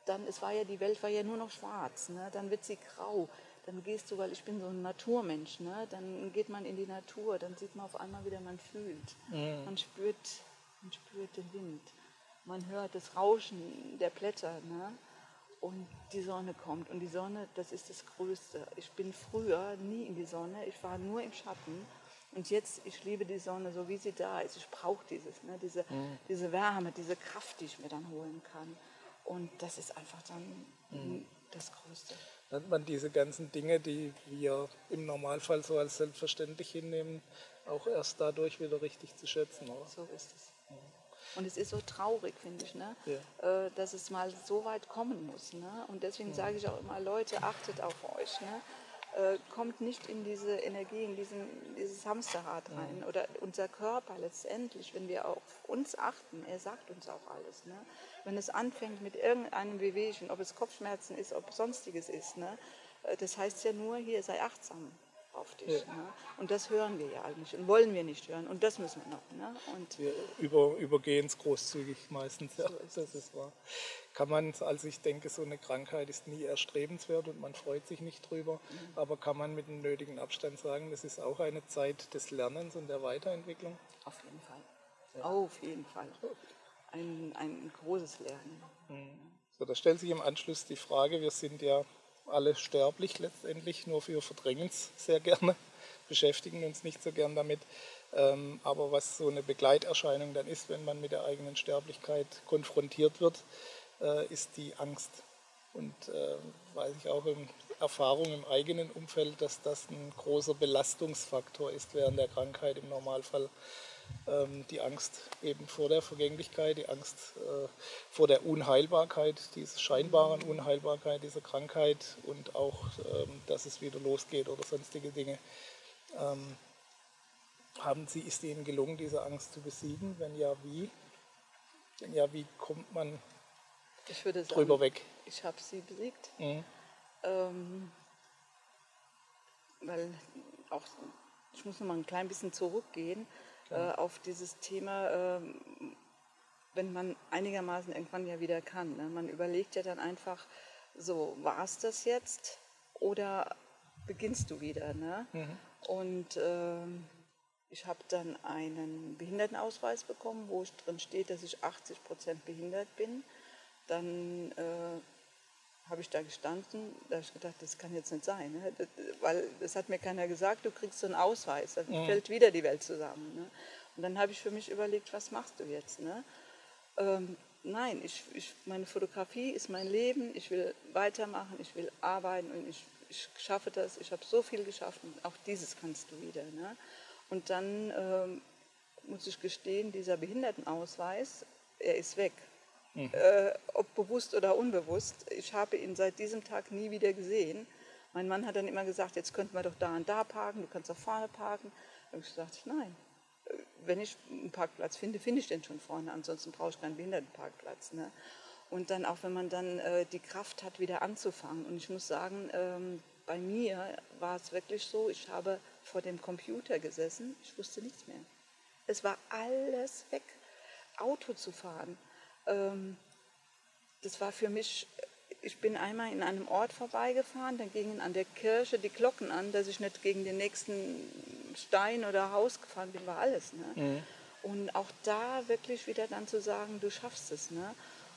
dann, es war ja, die Welt war ja nur noch schwarz, ne? dann wird sie grau. Dann gehst du, weil ich bin so ein Naturmensch, ne? dann geht man in die Natur, dann sieht man auf einmal wieder, man fühlt. Mhm. Man, spürt, man spürt den Wind, man hört das Rauschen der Blätter. Ne? Und die Sonne kommt. Und die Sonne, das ist das Größte. Ich bin früher nie in die Sonne, ich war nur im Schatten. Und jetzt, ich liebe die Sonne, so wie sie da ist. Ich brauche dieses, ne? diese, mhm. diese Wärme, diese Kraft, die ich mir dann holen kann. Und das ist einfach dann mhm. das Größte. Nennt man diese ganzen Dinge, die wir im Normalfall so als selbstverständlich hinnehmen, auch erst dadurch wieder richtig zu schätzen, oder? So ist es. Und es ist so traurig, finde ich, ne? Ja. Äh, dass es mal so weit kommen muss. Ne? Und deswegen mhm. sage ich auch immer, Leute, achtet auf euch. Ne? Äh, kommt nicht in diese Energie, in diesen, dieses Hamsterrad rein. Mhm. Oder unser Körper letztendlich, wenn wir auf uns achten, er sagt uns auch alles. Ne? Wenn es anfängt mit irgendeinem Wehwehchen, ob es Kopfschmerzen ist, ob sonstiges ist, ne? Äh, das heißt ja nur, hier sei achtsam auf dich. Ja. Ne? Und das hören wir ja eigentlich und wollen wir nicht hören. Und das müssen wir noch. Ne? Und wir über, übergehen es großzügig meistens. Ja, so ist das ist wahr. Kann man, also ich denke, so eine Krankheit ist nie erstrebenswert und man freut sich nicht drüber. Mhm. Aber kann man mit dem nötigen Abstand sagen, das ist auch eine Zeit des Lernens und der Weiterentwicklung? Auf jeden Fall. Ja. Auf jeden Fall. Ein, ein großes Lernen. Mhm. So, da stellt sich im Anschluss die Frage, wir sind ja alle sterblich letztendlich, nur wir verdrängen es sehr gerne, (laughs) beschäftigen uns nicht so gern damit. Ähm, aber was so eine Begleiterscheinung dann ist, wenn man mit der eigenen Sterblichkeit konfrontiert wird, äh, ist die Angst. Und äh, weiß ich auch in Erfahrung im eigenen Umfeld, dass das ein großer Belastungsfaktor ist während der Krankheit im Normalfall. Ähm, die Angst eben vor der Vergänglichkeit, die Angst äh, vor der Unheilbarkeit, dieser scheinbaren Unheilbarkeit dieser Krankheit und auch, ähm, dass es wieder losgeht oder sonstige Dinge. Ähm, haben Sie, ist Ihnen gelungen, diese Angst zu besiegen? Wenn ja, wie? Wenn ja, wie kommt man ich würde sagen, drüber weg? Ich habe sie besiegt. Mhm. Ähm, weil auch, ich muss noch mal ein klein bisschen zurückgehen äh, auf dieses Thema, äh, wenn man einigermaßen irgendwann ja wieder kann. Ne? Man überlegt ja dann einfach, so, war es das jetzt oder beginnst du wieder? Ne? Mhm. Und äh, ich habe dann einen Behindertenausweis bekommen, wo drin steht, dass ich 80 Prozent behindert bin. Dann äh, habe ich da gestanden, da habe ich gedacht, das kann jetzt nicht sein, ne? das, weil das hat mir keiner gesagt, du kriegst so einen Ausweis, dann mhm. fällt wieder die Welt zusammen. Ne? Und dann habe ich für mich überlegt, was machst du jetzt? Ne? Ähm, nein, ich, ich, meine Fotografie ist mein Leben, ich will weitermachen, ich will arbeiten und ich, ich schaffe das, ich habe so viel geschafft und auch dieses kannst du wieder. Ne? Und dann ähm, muss ich gestehen, dieser Behindertenausweis, er ist weg. Äh, ob bewusst oder unbewusst. Ich habe ihn seit diesem Tag nie wieder gesehen. Mein Mann hat dann immer gesagt, jetzt könnten wir doch da und da parken, du kannst auch vorne parken. Da habe ich gesagt, nein. Äh, wenn ich einen Parkplatz finde, finde ich den schon vorne, ansonsten brauche ich keinen Behindertenparkplatz. Ne? Und dann auch, wenn man dann äh, die Kraft hat, wieder anzufangen. Und ich muss sagen, ähm, bei mir war es wirklich so, ich habe vor dem Computer gesessen, ich wusste nichts mehr. Es war alles weg. Auto zu fahren, das war für mich, ich bin einmal in einem Ort vorbeigefahren, dann gingen an der Kirche die Glocken an, dass ich nicht gegen den nächsten Stein oder Haus gefahren bin, war alles. Ne? Mhm. Und auch da wirklich wieder dann zu sagen, du schaffst es. Ne?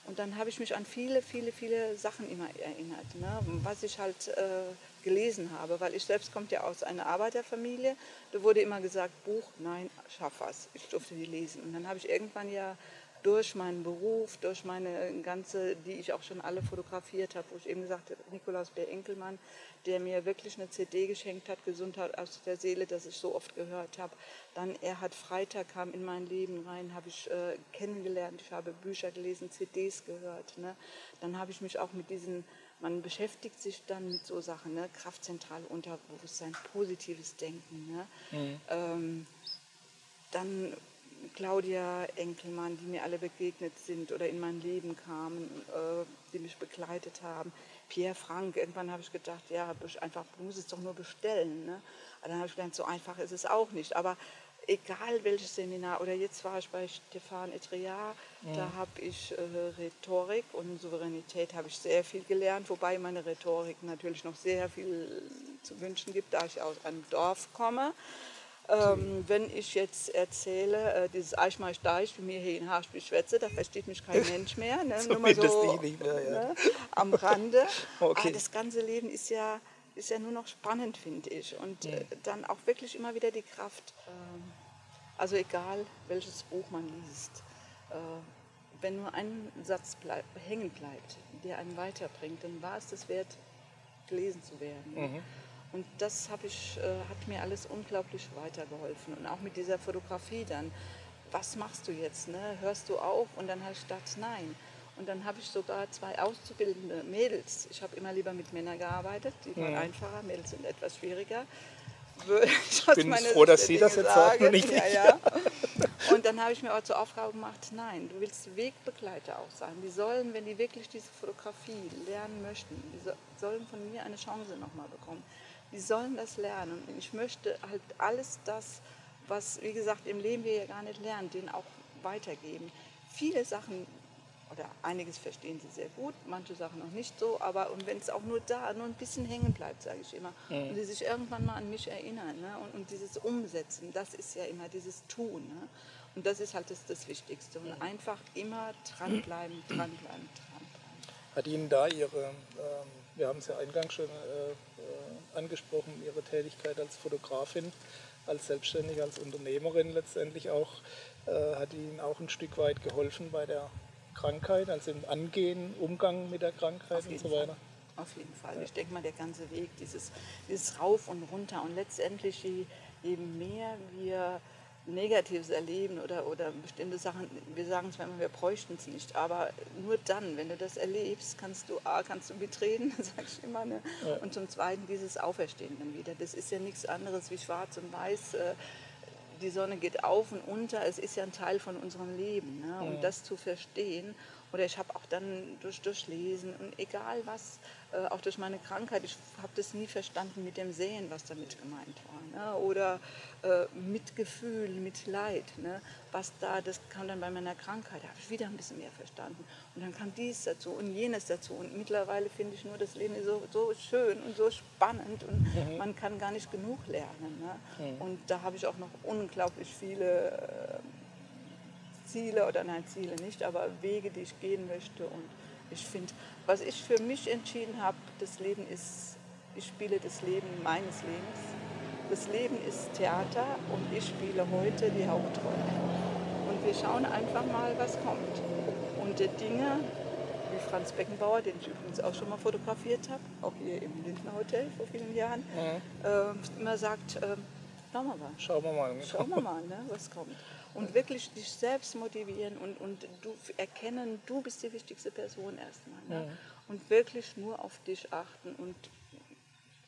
Und dann habe ich mich an viele, viele, viele Sachen immer erinnert, ne? was ich halt äh, gelesen habe, weil ich selbst komme ja aus einer Arbeiterfamilie. Da wurde immer gesagt, Buch, nein, schaff was. Ich durfte die lesen. Und dann habe ich irgendwann ja durch meinen Beruf, durch meine ganze, die ich auch schon alle fotografiert habe, wo ich eben gesagt habe, Nikolaus B. Enkelmann, der mir wirklich eine CD geschenkt hat, Gesundheit aus der Seele, das ich so oft gehört habe. Dann Erhard Freitag kam in mein Leben rein, habe ich äh, kennengelernt, ich habe Bücher gelesen, CDs gehört. Ne? Dann habe ich mich auch mit diesen, man beschäftigt sich dann mit so Sachen, ne? Kraftzentrale Unterbewusstsein, positives Denken. Ne? Mhm. Ähm, dann Claudia Enkelmann, die mir alle begegnet sind oder in mein Leben kamen, äh, die mich begleitet haben. Pierre Frank, irgendwann habe ich gedacht, ja, einfach, du musst es doch nur bestellen. Ne? Aber dann habe ich gedacht, so einfach ist es auch nicht. Aber egal welches Seminar, oder jetzt war ich bei Stefan Etriard, mhm. da habe ich äh, Rhetorik und Souveränität habe ich sehr viel gelernt, wobei meine Rhetorik natürlich noch sehr viel zu wünschen gibt, da ich aus einem Dorf komme. Ähm, wenn ich jetzt erzähle, äh, dieses Eichmeisch Deich, wie mir hier in Haarspiel schwätze, da versteht mich kein (laughs) Mensch mehr. Ne? Nur mal so mehr, ja. ne? am Rande. (laughs) okay. Aber das ganze Leben ist ja, ist ja nur noch spannend, finde ich. Und äh, dann auch wirklich immer wieder die Kraft. Ähm, also egal, welches Buch man liest, äh, wenn nur ein Satz bleib, hängen bleibt, der einen weiterbringt, dann war es das wert, gelesen zu werden. Mhm. Und das ich, äh, hat mir alles unglaublich weitergeholfen. Und auch mit dieser Fotografie dann. Was machst du jetzt? Ne? Hörst du auf? Und dann habe ich gedacht, nein. Und dann habe ich sogar zwei auszubildende Mädels. Ich habe immer lieber mit Männern gearbeitet, die waren ja. einfacher, Mädels sind etwas schwieriger. Ich bin froh, dass Sie das jetzt sagen. Nicht ja, ja. Und dann habe ich mir auch zur Aufgabe gemacht, nein, du willst Wegbegleiter auch sein. Die sollen, wenn die wirklich diese Fotografie lernen möchten, die sollen von mir eine Chance nochmal bekommen die sollen das lernen. Und ich möchte halt alles das, was, wie gesagt, im Leben wir ja gar nicht lernen, denen auch weitergeben. Viele Sachen oder einiges verstehen sie sehr gut, manche Sachen noch nicht so, aber und wenn es auch nur da, nur ein bisschen hängen bleibt, sage ich immer, mhm. und sie sich irgendwann mal an mich erinnern ne? und, und, dieses Umsetzen, das ist ja immer dieses Tun. Ne? Und das ist halt das, das Wichtigste. Und mhm. einfach immer dranbleiben, dranbleiben, dranbleiben. Hat Ihnen da Ihre, ähm, wir haben es ja eingangs schon äh, angesprochen, Ihre Tätigkeit als Fotografin, als Selbstständige, als Unternehmerin letztendlich auch, äh, hat Ihnen auch ein Stück weit geholfen bei der Krankheit, also im Angehen, Umgang mit der Krankheit und so weiter? Fall. Auf jeden Fall. Ich denke mal, der ganze Weg, dieses, dieses Rauf und runter und letztendlich, je, je mehr wir Negatives erleben oder, oder bestimmte Sachen, wir sagen zwar immer, wir bräuchten es nicht, aber nur dann, wenn du das erlebst, kannst du, A, kannst du mitreden, (laughs) sag ich immer, ne? und zum Zweiten dieses Auferstehen dann wieder. Das ist ja nichts anderes wie schwarz und weiß. Äh, die Sonne geht auf und unter, es ist ja ein Teil von unserem Leben. Ne? Und das zu verstehen, oder ich habe auch dann durch Durchlesen und egal was, äh, auch durch meine Krankheit, ich habe das nie verstanden mit dem Sehen, was damit gemeint war. Ne? Oder äh, Mitgefühl, Mitleid. Ne? Was da, das kam dann bei meiner Krankheit, da habe ich wieder ein bisschen mehr verstanden. Und dann kam dies dazu und jenes dazu. Und mittlerweile finde ich nur das Leben so, so schön und so spannend und man kann gar nicht genug lernen. Ne? Und da habe ich auch noch unglaublich viele äh, Ziele oder nein, Ziele nicht, aber Wege, die ich gehen möchte. Und ich finde, was ich für mich entschieden habe, das Leben ist, ich spiele das Leben meines Lebens. Das Leben ist Theater und ich spiele heute die Hauptrolle. Und wir schauen einfach mal, was kommt. Und die Dinge, wie Franz Beckenbauer, den ich übrigens auch schon mal fotografiert habe, auch hier im Lindner Hotel vor vielen Jahren, äh, immer sagt, äh, schauen wir mal. Schauen wir mal. Schauen wir mal, ne, was kommt. Und wirklich dich selbst motivieren und, und du erkennen, du bist die wichtigste Person erstmal. Ne? Und wirklich nur auf dich achten und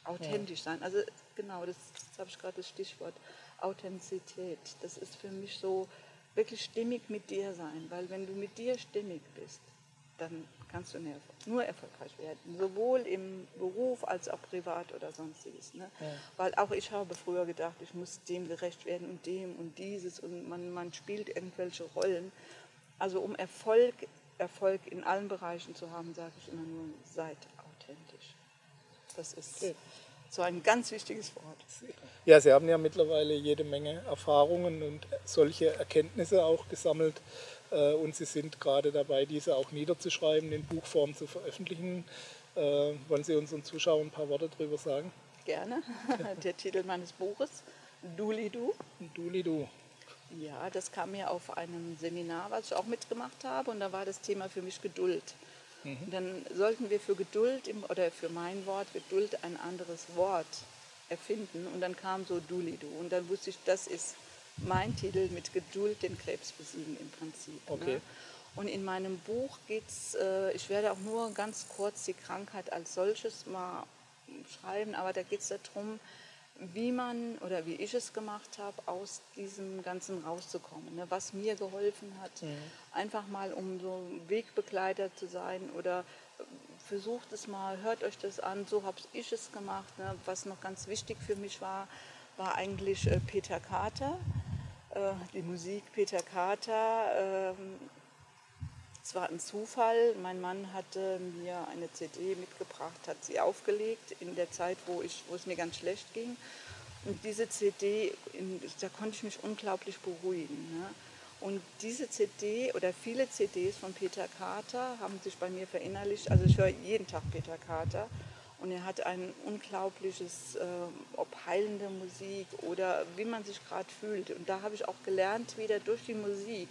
authentisch sein. Also genau, das, das habe ich gerade das Stichwort, Authentizität. Das ist für mich so wirklich stimmig mit dir sein, weil wenn du mit dir stimmig bist, dann kannst du nur erfolgreich werden. Sowohl im Beruf als auch privat oder sonstiges. Ne? Ja. Weil auch ich habe früher gedacht, ich muss dem gerecht werden und dem und dieses und man, man spielt irgendwelche Rollen. Also um Erfolg, Erfolg in allen Bereichen zu haben, sage ich immer nur, seid authentisch. Das ist okay. so ein ganz wichtiges Wort. Ja, Sie haben ja mittlerweile jede Menge Erfahrungen und solche Erkenntnisse auch gesammelt. Äh, und Sie sind gerade dabei, diese auch niederzuschreiben, in Buchform zu veröffentlichen. Äh, wollen Sie unseren Zuschauern ein paar Worte darüber sagen? Gerne. (laughs) Der Titel meines Buches, Dulidu. Dulidu. Ja, das kam mir auf einem Seminar, was ich auch mitgemacht habe, und da war das Thema für mich Geduld. Mhm. Dann sollten wir für Geduld oder für mein Wort Geduld ein anderes Wort erfinden und dann kam so Dulidu und dann wusste ich, das ist mein Titel mit Geduld den Krebs besiegen im Prinzip. Ne? Okay. Ne? Und in meinem Buch geht es, äh, ich werde auch nur ganz kurz die Krankheit als solches mal schreiben, aber da geht es darum, wie man oder wie ich es gemacht habe, aus diesem Ganzen rauszukommen. Ne? Was mir geholfen hat, mhm. einfach mal um so Wegbegleiter zu sein oder äh, versucht es mal, hört euch das an, so habe ich es gemacht. Ne? Was noch ganz wichtig für mich war, war eigentlich äh, Peter Carter äh, die Musik Peter Carter. Ähm, es war ein Zufall. Mein Mann hatte mir eine CD mitgebracht, hat sie aufgelegt in der Zeit, wo, ich, wo es mir ganz schlecht ging. Und diese CD, da konnte ich mich unglaublich beruhigen. Ne? Und diese CD oder viele CDs von Peter Carter haben sich bei mir verinnerlicht. Also ich höre jeden Tag Peter Carter. Und er hat ein unglaubliches, äh, ob heilende Musik oder wie man sich gerade fühlt. Und da habe ich auch gelernt, wieder durch die Musik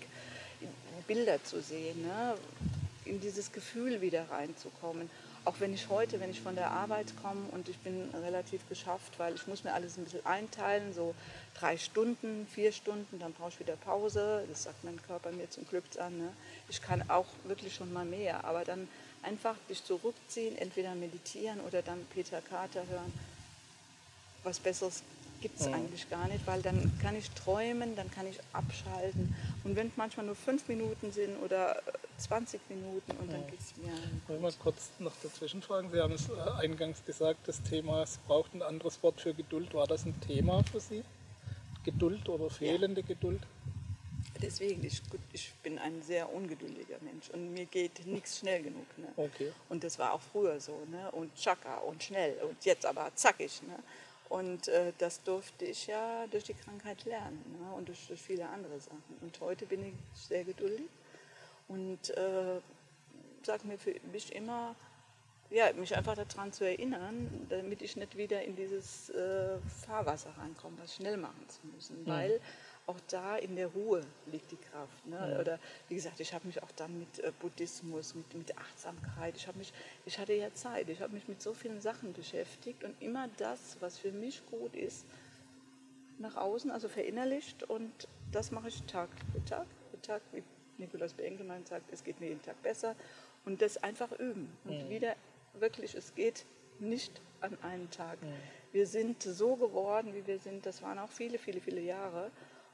Bilder zu sehen, ne? in dieses Gefühl wieder reinzukommen. Auch wenn ich heute, wenn ich von der Arbeit komme und ich bin relativ geschafft, weil ich muss mir alles ein bisschen einteilen, so drei Stunden, vier Stunden, dann brauche ich wieder Pause. Das sagt mein Körper mir zum Glück an. Ne? Ich kann auch wirklich schon mal mehr, aber dann einfach dich zurückziehen, entweder meditieren oder dann Peter Carter hören. Was Besseres gibt es mhm. eigentlich gar nicht, weil dann kann ich träumen, dann kann ich abschalten. Und wenn es manchmal nur fünf Minuten sind oder 20 äh, Minuten und dann ja. geht es mir. Wollen wir kurz noch dazwischen fragen? Sie haben es äh, eingangs gesagt, das Thema, es braucht ein anderes Wort für Geduld. War das ein Thema für Sie? Geduld oder fehlende ja. Geduld? Deswegen, ich, ich bin ein sehr ungeduldiger Mensch und mir geht nichts schnell genug. Ne? Okay. Und das war auch früher so. Ne? Und tschakka und schnell und jetzt aber zackig. Ne? Und äh, das durfte ich ja durch die Krankheit lernen ne? und durch, durch, viele andere Sachen. Und heute bin ich sehr geduldig und äh, sage mir für mich immer, ja, mich einfach daran zu erinnern, damit ich nicht wieder in dieses äh, Fahrwasser reinkomme, was schnell machen zu müssen. Mhm. Weil auch da in der Ruhe liegt die Kraft. Ne? Ja. Oder wie gesagt, ich habe mich auch dann mit äh, Buddhismus, mit, mit Achtsamkeit, ich, mich, ich hatte ja Zeit, ich habe mich mit so vielen Sachen beschäftigt und immer das, was für mich gut ist, nach außen, also verinnerlicht und das mache ich Tag für Tag für Tag, wie Nikolaus Benkelmann sagt, es geht mir jeden Tag besser und das einfach üben und ja. wieder wirklich, es geht nicht an einen Tag. Ja. Wir sind so geworden, wie wir sind, das waren auch viele, viele, viele Jahre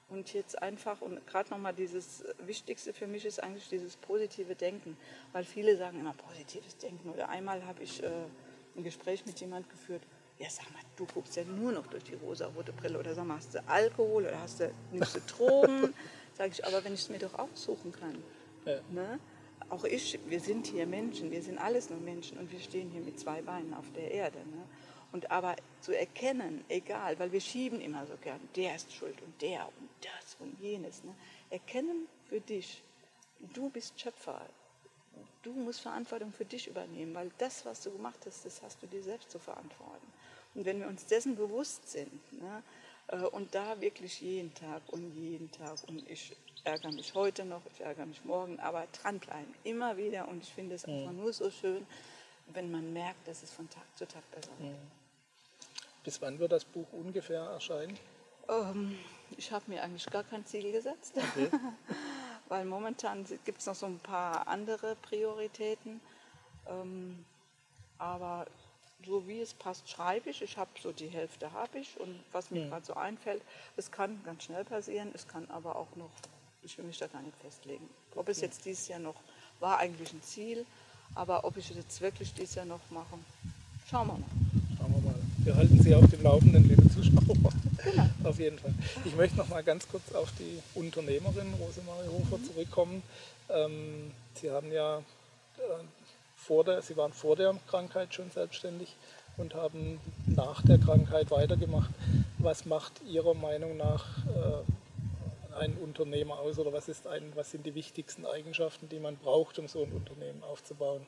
und jetzt einfach, und gerade nochmal dieses Wichtigste für mich ist eigentlich dieses positive Denken, weil viele sagen immer positives Denken. Oder einmal habe ich äh, ein Gespräch mit jemand geführt, ja sag mal, du guckst ja nur noch durch die rosa-rote Brille oder sag mal, hast du Alkohol oder hast du, nimmst du (laughs) Drogen? Sage ich, aber wenn ich es mir doch aussuchen kann. Ja. Ne? Auch ich, wir sind hier Menschen, wir sind alles nur Menschen und wir stehen hier mit zwei Beinen auf der Erde. Ne? Und aber zu erkennen, egal, weil wir schieben immer so gern, der ist schuld und der und das und jenes. Ne? Erkennen für dich, du bist Schöpfer. Du musst Verantwortung für dich übernehmen, weil das, was du gemacht hast, das hast du dir selbst zu verantworten. Und wenn wir uns dessen bewusst sind, ne, äh, und da wirklich jeden Tag und jeden Tag, und ich ärgere mich heute noch, ich ärgere mich morgen, aber dranbleiben, immer wieder. Und ich finde es einfach nur so schön, wenn man merkt, dass es von Tag zu Tag besser wird. Bis wann wird das Buch ungefähr erscheinen? Ähm, ich habe mir eigentlich gar kein Ziel gesetzt, okay. (laughs) weil momentan gibt es noch so ein paar andere Prioritäten. Ähm, aber so wie es passt, schreibe ich. Ich habe so die Hälfte habe ich und was mir ja. gerade so einfällt, es kann ganz schnell passieren, es kann aber auch noch, ich will mich da gar nicht festlegen. Ob es jetzt dieses Jahr noch war eigentlich ein Ziel, aber ob ich es jetzt wirklich dieses Jahr noch mache, schauen wir mal. Wir halten Sie auf dem Laufenden, liebe Zuschauer. Genau. auf jeden Fall. Ich möchte noch mal ganz kurz auf die Unternehmerin Rosemarie Hofer mhm. zurückkommen. Ähm, Sie haben ja äh, vor der, Sie waren vor der Krankheit schon selbstständig und haben nach der Krankheit weitergemacht. Was macht Ihrer Meinung nach äh, ein Unternehmer aus oder was, ist ein, was sind die wichtigsten Eigenschaften, die man braucht, um so ein Unternehmen aufzubauen?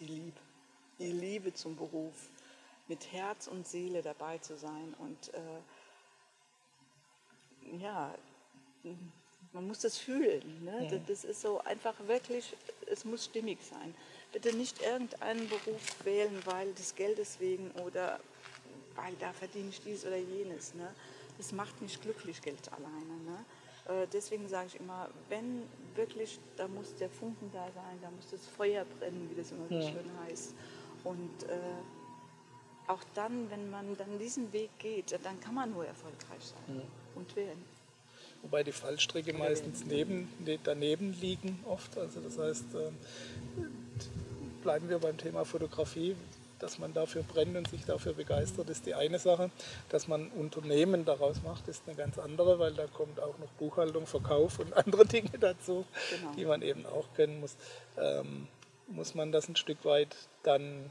Die Liebe. Die Liebe zum Beruf. Mit Herz und Seele dabei zu sein und äh, ja, man muss das fühlen. Ne? Ja. Das ist so einfach wirklich, es muss stimmig sein bitte nicht irgendeinen Beruf wählen, weil des Geldes wegen oder weil da verdiene ich dies oder jenes. Ne? Das macht nicht glücklich, Geld alleine. Ne? Äh, deswegen sage ich immer, wenn wirklich, da muss der Funken da sein, da muss das Feuer brennen, wie das immer so ja. schön heißt. Und äh, auch dann, wenn man dann diesen Weg geht, dann kann man nur erfolgreich sein ja. und werden. Wobei die Fallstricke meistens neben, daneben liegen oft. Also das heißt, ähm, bleiben wir beim Thema Fotografie. Dass man dafür brennt und sich dafür begeistert, ist die eine Sache. Dass man Unternehmen daraus macht, ist eine ganz andere, weil da kommt auch noch Buchhaltung, Verkauf und andere (laughs) Dinge dazu, genau. die man eben auch kennen muss. Ähm, muss man das ein Stück weit dann,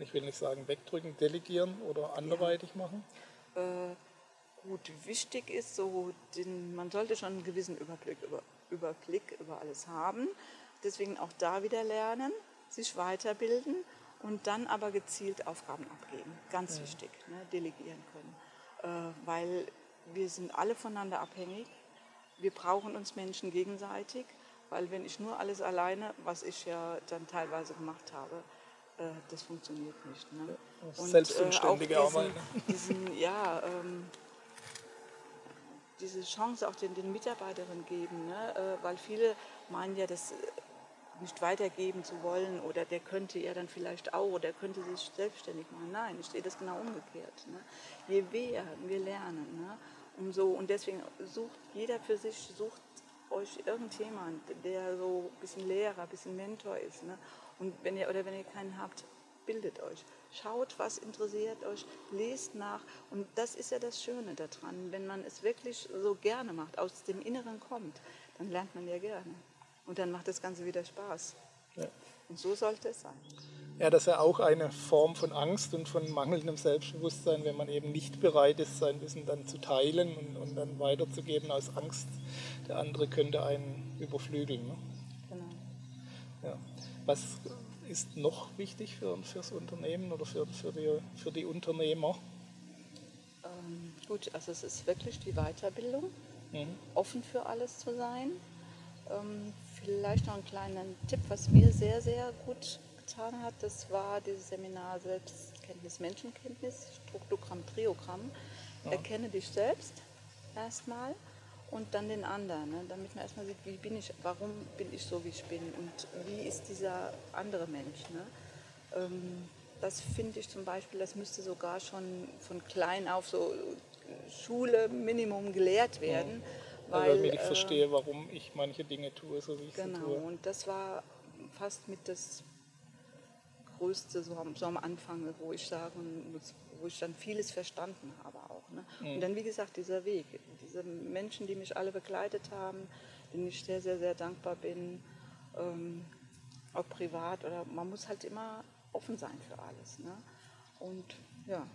ich will nicht sagen wegdrücken, delegieren oder anderweitig ja. machen? Äh, gut, wichtig ist so, den, man sollte schon einen gewissen Überblick über, Überblick über alles haben. Deswegen auch da wieder lernen sich weiterbilden und dann aber gezielt Aufgaben abgeben. Ganz ja. wichtig, ne? delegieren können. Äh, weil wir sind alle voneinander abhängig. Wir brauchen uns Menschen gegenseitig, weil wenn ich nur alles alleine, was ich ja dann teilweise gemacht habe, das funktioniert nicht. Ne? Und, Selbstständige äh, auch diesen, diesen, ja, ähm, diese Chance auch den, den Mitarbeiterinnen geben, ne? Äh, weil viele meinen ja, dass nicht weitergeben zu wollen oder der könnte ja dann vielleicht auch oder der könnte sich selbstständig machen. Nein, ich sehe das genau umgekehrt. Ne? Je mehr wir lernen, ne? umso und deswegen sucht jeder für sich, sucht euch irgendjemand, der so ein bisschen Lehrer, ein bisschen Mentor ist. Ne? Und wenn ihr oder wenn ihr keinen habt, bildet euch. Schaut, was interessiert euch, lest nach. Und das ist ja das Schöne daran, wenn man es wirklich so gerne macht, aus dem Inneren kommt, dann lernt man ja gerne. Und dann macht das Ganze wieder Spaß. Ja. Und so sollte es sein. Ja, das ist ja auch eine Form von Angst und von mangelndem Selbstbewusstsein, wenn man eben nicht bereit ist, sein Wissen dann zu teilen und, und dann weiterzugeben aus Angst, der andere könnte einen überflügeln. Ne? Ja. Was ist noch wichtig für, das Unternehmen oder für, für, die, für die Unternehmer? Ähm, gut, also es ist wirklich die Weiterbildung, Mhm. offen für alles zu sein. Ähm, vielleicht noch einen kleinen Tipp, was mir sehr, sehr gut getan hat, das war dieses Seminar Selbstkenntnis, Menschenkenntnis, Struktogramm, Triogramm. Erkenne dich selbst erstmal und dann den anderen, ne? damit man erstmal sieht, wie bin ich, warum bin ich so, wie ich bin und wie ist dieser andere Mensch. Ne? Ähm, das finde ich zum Beispiel, das müsste sogar schon von klein auf so Schule Minimum gelehrt werden. Weil, Weil, damit ich äh, verstehe, warum ich manche Dinge tue, so wie ich Genau, sie tue. und das war fast mit das Größte so am, so am Anfang, wo ich sagen muss, wo ich dann vieles verstanden habe auch. Ne? Und dann, wie gesagt, dieser Weg, diese Menschen, die mich alle begleitet haben, denen ich sehr, sehr, sehr dankbar bin, ähm, auch privat oder man muss halt immer offen sein für alles. Ne? Und ja,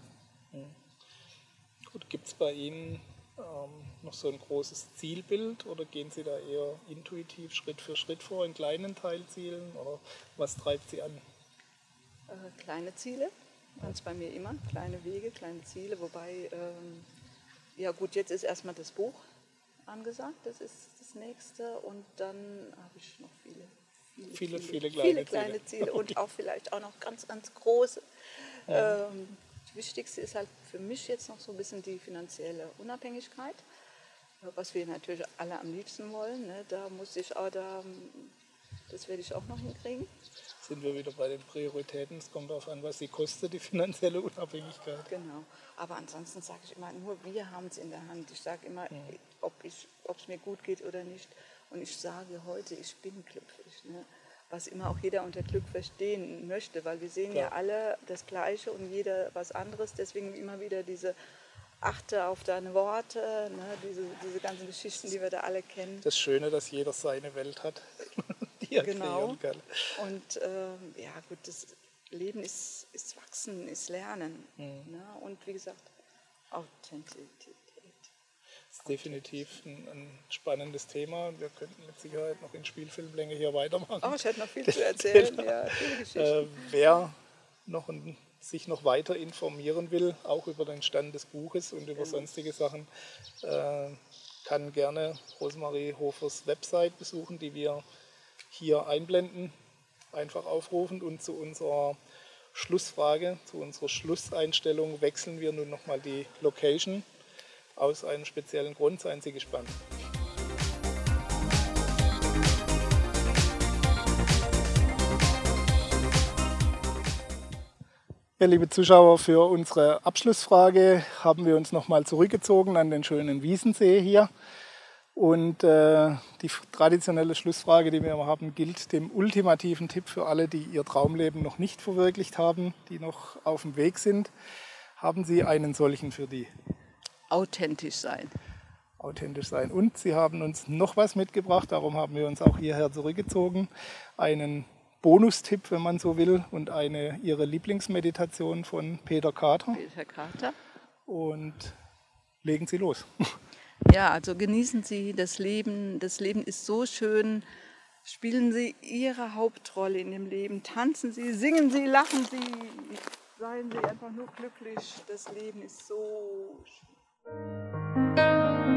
Gut, gibt es bei Ihnen ähm, noch so ein großes Zielbild oder gehen Sie da eher intuitiv Schritt für Schritt vor in kleinen Teilzielen oder was treibt Sie an? äh, kleine Ziele, ganz bei mir immer, kleine Wege, kleine Ziele, wobei, ähm, ja gut, jetzt ist erstmal das Buch angesagt, das ist das nächste und dann habe ich noch viele, Viele, viele kleine viele kleine Ziele. Ziele und (laughs) auch vielleicht auch noch ganz, ganz große. Ähm, das Wichtigste ist halt für mich jetzt noch so ein bisschen die finanzielle Unabhängigkeit, was wir natürlich alle am liebsten wollen. Ne? Da muss ich auch da, das werde ich auch noch hinkriegen. Sind wir wieder bei den Prioritäten? Es kommt darauf an, was sie kostet, die finanzielle Unabhängigkeit. Genau. Aber ansonsten sage ich immer, nur wir haben es in der Hand. Ich sage immer, ob ich- ob es mir gut geht oder nicht. Und ich sage heute, ich bin glücklich. Ne? Was immer auch jeder unter Glück verstehen möchte, weil wir sehen ja Klar. alle das Gleiche und jeder was anderes. Deswegen immer wieder diese Achte auf deine Worte, ne? diese, diese ganzen Geschichten, die wir da alle kennen. Das Schöne, dass jeder seine Welt hat, (laughs) er Genau. Und ähm, ja, gut, das Leben ist, ist Wachsen, ist Lernen. Mhm. Ne? Und wie gesagt, Authentizität. Das ist definitiv ein, ein spannendes Thema wir könnten mit Sicherheit noch in Spielfilmlänge hier weitermachen. Oh, ich hätte noch viel (laughs) zu erzählen. Genau. ja, viele. Äh, wer noch ein, sich noch weiter informieren will, auch über den Stand des Buches und über sonstige Sachen, äh, kann gerne Rosemarie Hofers Website besuchen, die wir hier einblenden. Einfach aufrufen und zu unserer Schlussfrage, zu unserer Schlusseinstellung wechseln wir nun nochmal die Location. Aus einem speziellen Grund, seien Sie gespannt. Ja, liebe Zuschauer, für unsere Abschlussfrage haben wir uns nochmal zurückgezogen an den schönen Wiesensee hier. Und äh, die traditionelle Schlussfrage, die wir immer haben, gilt dem ultimativen Tipp für alle, die ihr Traumleben noch nicht verwirklicht haben, die noch auf dem Weg sind. Haben Sie einen solchen für die Authentisch sein. authentisch sein? Und Sie haben uns noch was mitgebracht, darum haben wir uns auch hierher zurückgezogen. Einen Bonustipp, wenn man so will, und eine Ihre Lieblingsmeditation von Peter Kater. Peter Carter. Und legen Sie los. (laughs) Ja, also genießen Sie das Leben. Das Leben ist so schön. Spielen Sie Ihre Hauptrolle in dem Leben. Tanzen Sie, singen Sie, lachen Sie. Seien Sie einfach nur glücklich. Das Leben ist so schön.